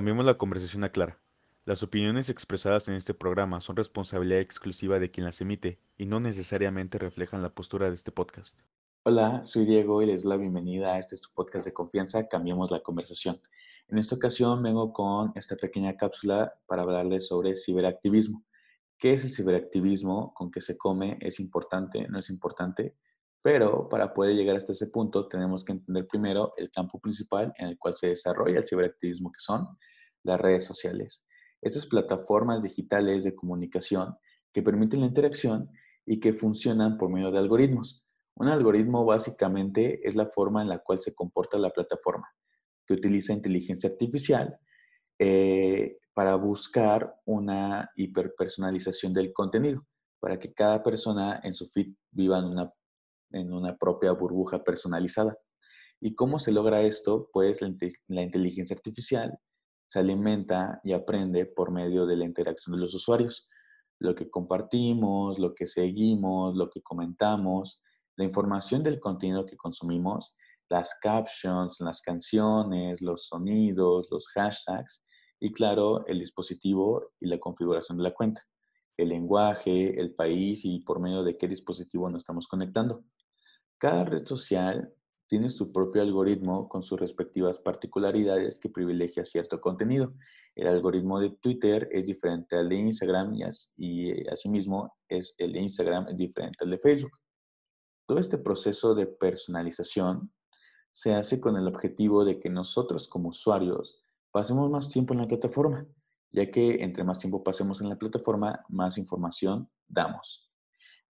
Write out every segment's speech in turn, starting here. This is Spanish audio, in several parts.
Cambiemos la conversación a Clara. Las opiniones expresadas en este programa son responsabilidad exclusiva de quien las emite y no necesariamente reflejan la postura de este podcast. Hola, soy Diego y les doy la bienvenida a este podcast de confianza, Cambiemos la conversación. En esta ocasión vengo con esta pequeña cápsula para hablarles sobre ciberactivismo. ¿Qué es el ciberactivismo? ¿Con qué se come? ¿Es importante? ¿No es importante? Pero para poder llegar hasta ese punto tenemos que entender primero el campo principal en el cual se desarrolla el ciberactivismo, que son las redes sociales. Estas plataformas digitales de comunicación que permiten la interacción y que funcionan por medio de algoritmos. Un algoritmo básicamente es la forma en la cual se comporta la plataforma, que utiliza inteligencia artificial eh, para buscar una hiperpersonalización del contenido, para que cada persona en su feed viva en una en una propia burbuja personalizada. ¿Y cómo se logra esto? Pues la, inteligencia artificial se alimenta y aprende por medio de la interacción de los usuarios. Lo que compartimos, lo que seguimos, lo que comentamos, la información del contenido que consumimos, las captions, las canciones, los sonidos, los hashtags y claro, el dispositivo y la configuración de la cuenta, el lenguaje, el país y por medio de qué dispositivo nos estamos conectando. Cada red social tiene su propio algoritmo con sus respectivas particularidades que privilegia cierto contenido. El algoritmo de Twitter es diferente al de Instagram y, eh, asimismo es el de Instagram es diferente al de Facebook. Todo este proceso de personalización se hace con el objetivo de que nosotros como usuarios pasemos más tiempo en la plataforma, ya que entre más tiempo pasemos en la plataforma, más información damos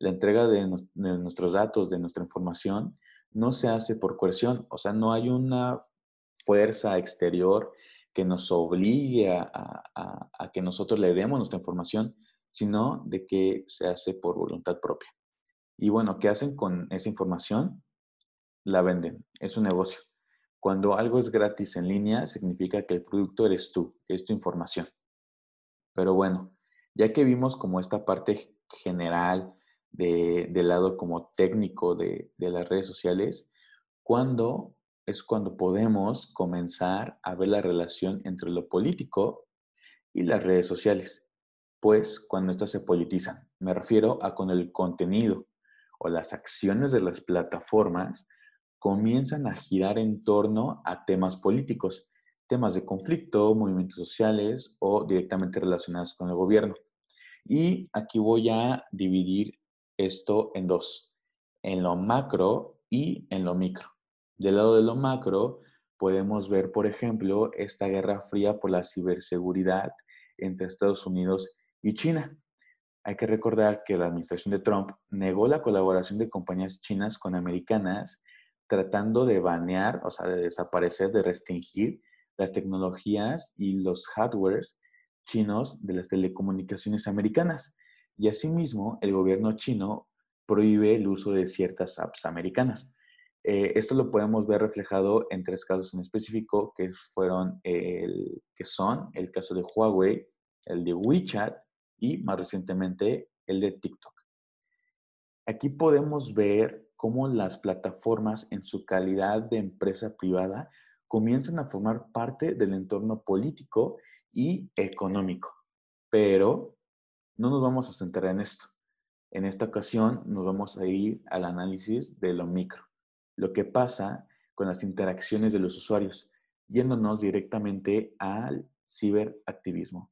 la entrega de, nuestros datos, de nuestra información, no se hace por coerción, o sea, no hay una fuerza exterior que nos obligue a, que nosotros le demos nuestra información, sino de que se hace por voluntad propia. Y bueno, ¿qué hacen con esa información? La venden, es un negocio. Cuando algo es gratis en línea, significa que el producto eres tú, es tu información. Pero bueno, ya que vimos como esta parte general de, del lado como técnico de, de las redes sociales, cuando es cuando podemos comenzar a ver la relación entre lo político y las redes sociales. Pues cuando éstas se politizan, me refiero a con el contenido o las acciones de las plataformas comienzan a girar en torno a temas políticos, temas de conflicto, movimientos sociales o directamente relacionados con el gobierno. Y aquí voy a dividir esto en dos, en lo macro y en lo micro. Del lado de lo macro, podemos ver, por ejemplo, esta guerra fría por la ciberseguridad entre Estados Unidos y China. Hay que recordar que la administración de Trump negó la colaboración de compañías chinas con americanas, tratando de banear, o sea, de desaparecer, de restringir las tecnologías y los hardwares chinos de las telecomunicaciones americanas. Y asimismo, el gobierno chino prohíbe el uso de ciertas apps americanas. Eh, esto lo podemos ver reflejado en tres casos en específico, que fueron el, que son el caso de Huawei, el de WeChat y más recientemente el de TikTok. Aquí podemos ver cómo las plataformas en su calidad de empresa privada comienzan a formar parte del entorno político y económico, pero no nos vamos a centrar en esto. En esta ocasión nos vamos a ir al análisis de lo micro, lo que pasa con las interacciones de los usuarios, yéndonos directamente al ciberactivismo.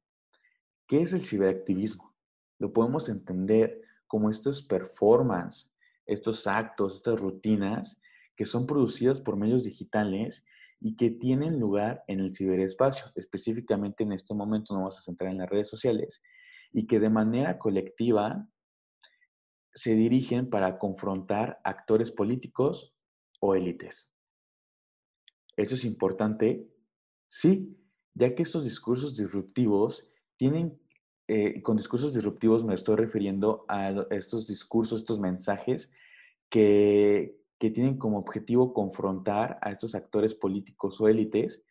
¿Qué es el ciberactivismo? Lo podemos entender como estos performance, estos actos, estas rutinas que son producidas por medios digitales y que tienen lugar en el ciberespacio. Específicamente en este momento nos vamos a centrar en las redes sociales y que de manera colectiva se dirigen para confrontar actores políticos o élites. ¿Eso es importante? Sí, ya que estos discursos disruptivos tienen, eh, con discursos disruptivos me estoy refiriendo a estos discursos, estos mensajes que, que tienen como objetivo confrontar a estos actores políticos o élites.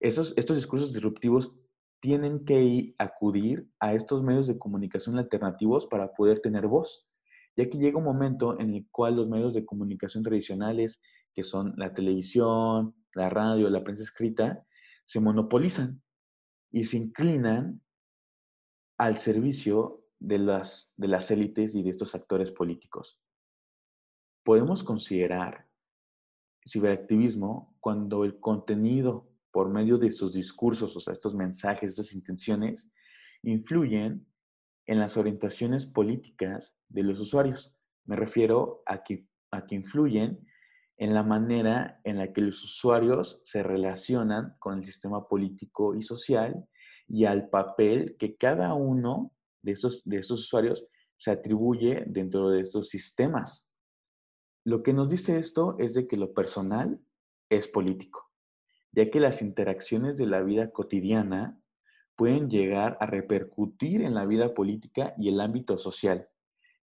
Esos, estos discursos disruptivos tienen que acudir a estos medios de comunicación alternativos para poder tener voz, ya que llega un momento en el cual los medios de comunicación tradicionales, que son la televisión, la radio, la prensa escrita, se monopolizan y se inclinan al servicio de las, de las élites y de estos actores políticos. Podemos considerar ciberactivismo cuando el contenido por medio de sus discursos, o sea, estos mensajes, estas intenciones, influyen en las orientaciones políticas de los usuarios. Me refiero a que, a que influyen en la manera en la que los usuarios se relacionan con el sistema político y social y al papel que cada uno de estos, de estos usuarios se atribuye dentro de estos sistemas. Lo que nos dice esto es de que lo personal es político, ya que las interacciones de la vida cotidiana pueden llegar a repercutir en la vida política y el ámbito social.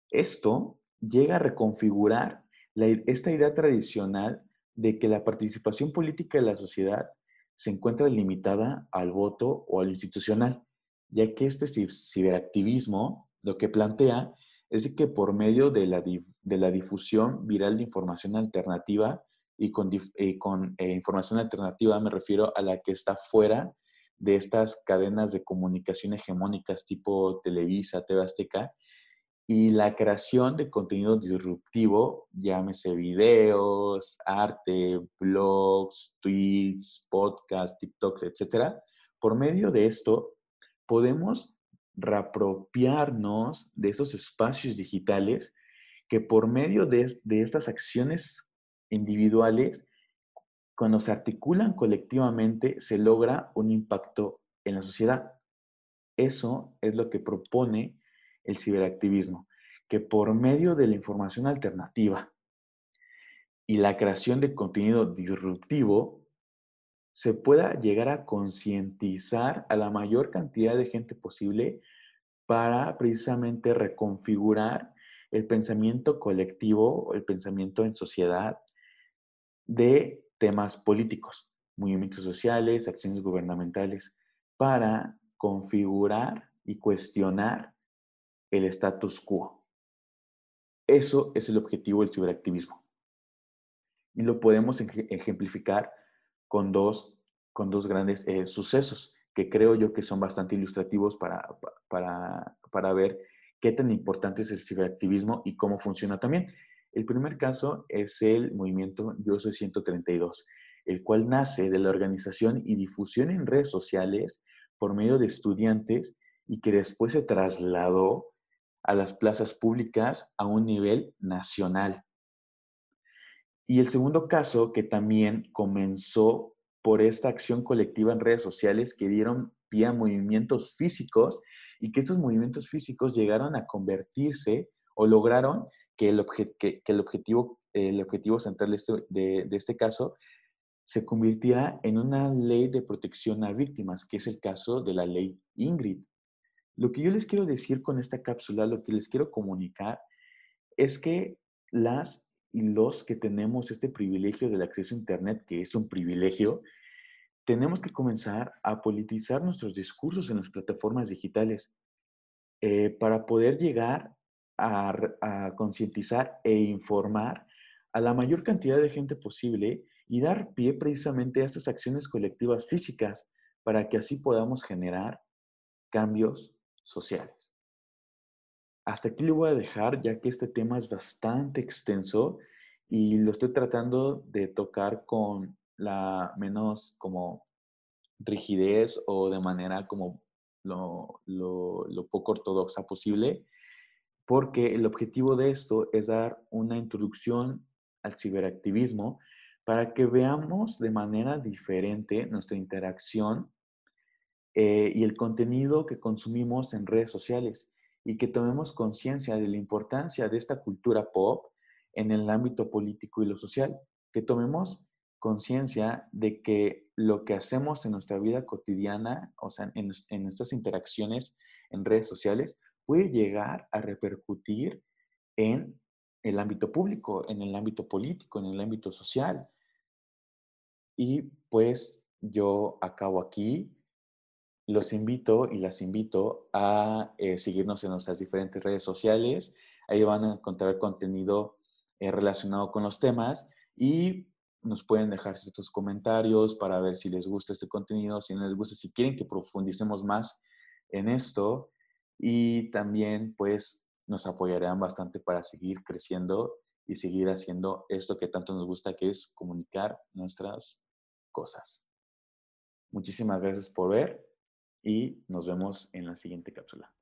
Esto llega a reconfigurar esta idea tradicional de que la participación política de la sociedad se encuentra limitada al voto o al institucional, ya que este ciberactivismo lo que plantea es que por medio de la, de la difusión viral de información alternativa, y con, con eh, información alternativa me refiero a la que está fuera de estas cadenas de comunicación hegemónicas tipo Televisa, TV Azteca, y la creación de contenido disruptivo, llámese videos, arte, blogs, tweets, podcasts, TikToks, etc. Por medio de esto, podemos reapropiarnos de esos espacios digitales que por medio de, de estas acciones individuales, cuando se articulan colectivamente, se logra un impacto en la sociedad. Eso es lo que propone el ciberactivismo, que por medio de la información alternativa y la creación de contenido disruptivo, se pueda llegar a concientizar a la mayor cantidad de gente posible para precisamente reconfigurar el pensamiento colectivo, el pensamiento en sociedad de temas políticos, movimientos sociales, acciones gubernamentales, para configurar y cuestionar el status quo. Eso es el objetivo del ciberactivismo. Y lo podemos ejemplificar con dos, con dos grandes eh, sucesos que creo yo que son bastante ilustrativos para, para, para ver qué tan importante es el ciberactivismo y cómo funciona también. El primer caso es el movimiento Yo Soy 132, el cual nace de la organización y difusión en redes sociales por medio de estudiantes y que después se trasladó a las plazas públicas a un nivel nacional. Y el segundo caso, que también comenzó por esta acción colectiva en redes sociales que dieron pie a movimientos físicos y que estos movimientos físicos llegaron a convertirse o lograron que el, el, objetivo, el objetivo central de este, de, de este caso se convirtiera en una ley de protección a víctimas, que es el caso de la ley Ingrid. Lo que yo les quiero decir con esta cápsula, lo que les quiero comunicar, es que las y los que tenemos este privilegio del acceso a Internet, que es un privilegio, tenemos que comenzar a politizar nuestros discursos en las plataformas digitales eh, para poder llegar a, concientizar e informar a la mayor cantidad de gente posible y dar pie precisamente a estas acciones colectivas físicas para que así podamos generar cambios sociales. Hasta aquí lo voy a dejar ya que este tema es bastante extenso y lo estoy tratando de tocar con la menos como rigidez o de manera como lo, lo poco ortodoxa posible porque el objetivo de esto es dar una introducción al ciberactivismo para que veamos de manera diferente nuestra interacción eh, y el contenido que consumimos en redes sociales y que tomemos conciencia de la importancia de esta cultura pop en el ámbito político y lo social, que tomemos conciencia de que lo que hacemos en nuestra vida cotidiana, o sea, en, en nuestras interacciones en redes sociales, puede llegar a repercutir en el ámbito público, en el ámbito político, en el ámbito social. Y pues yo acabo aquí. Los invito y las invito a eh, seguirnos en nuestras diferentes redes sociales. Ahí van a encontrar contenido eh, relacionado con los temas. Y nos pueden dejar ciertos comentarios para ver si les gusta este contenido, si no les gusta, si quieren que profundicemos más en esto y también pues nos apoyarán bastante para seguir creciendo y seguir haciendo esto que tanto nos gusta, que es comunicar nuestras cosas. Muchísimas gracias por ver y nos vemos en la siguiente cápsula.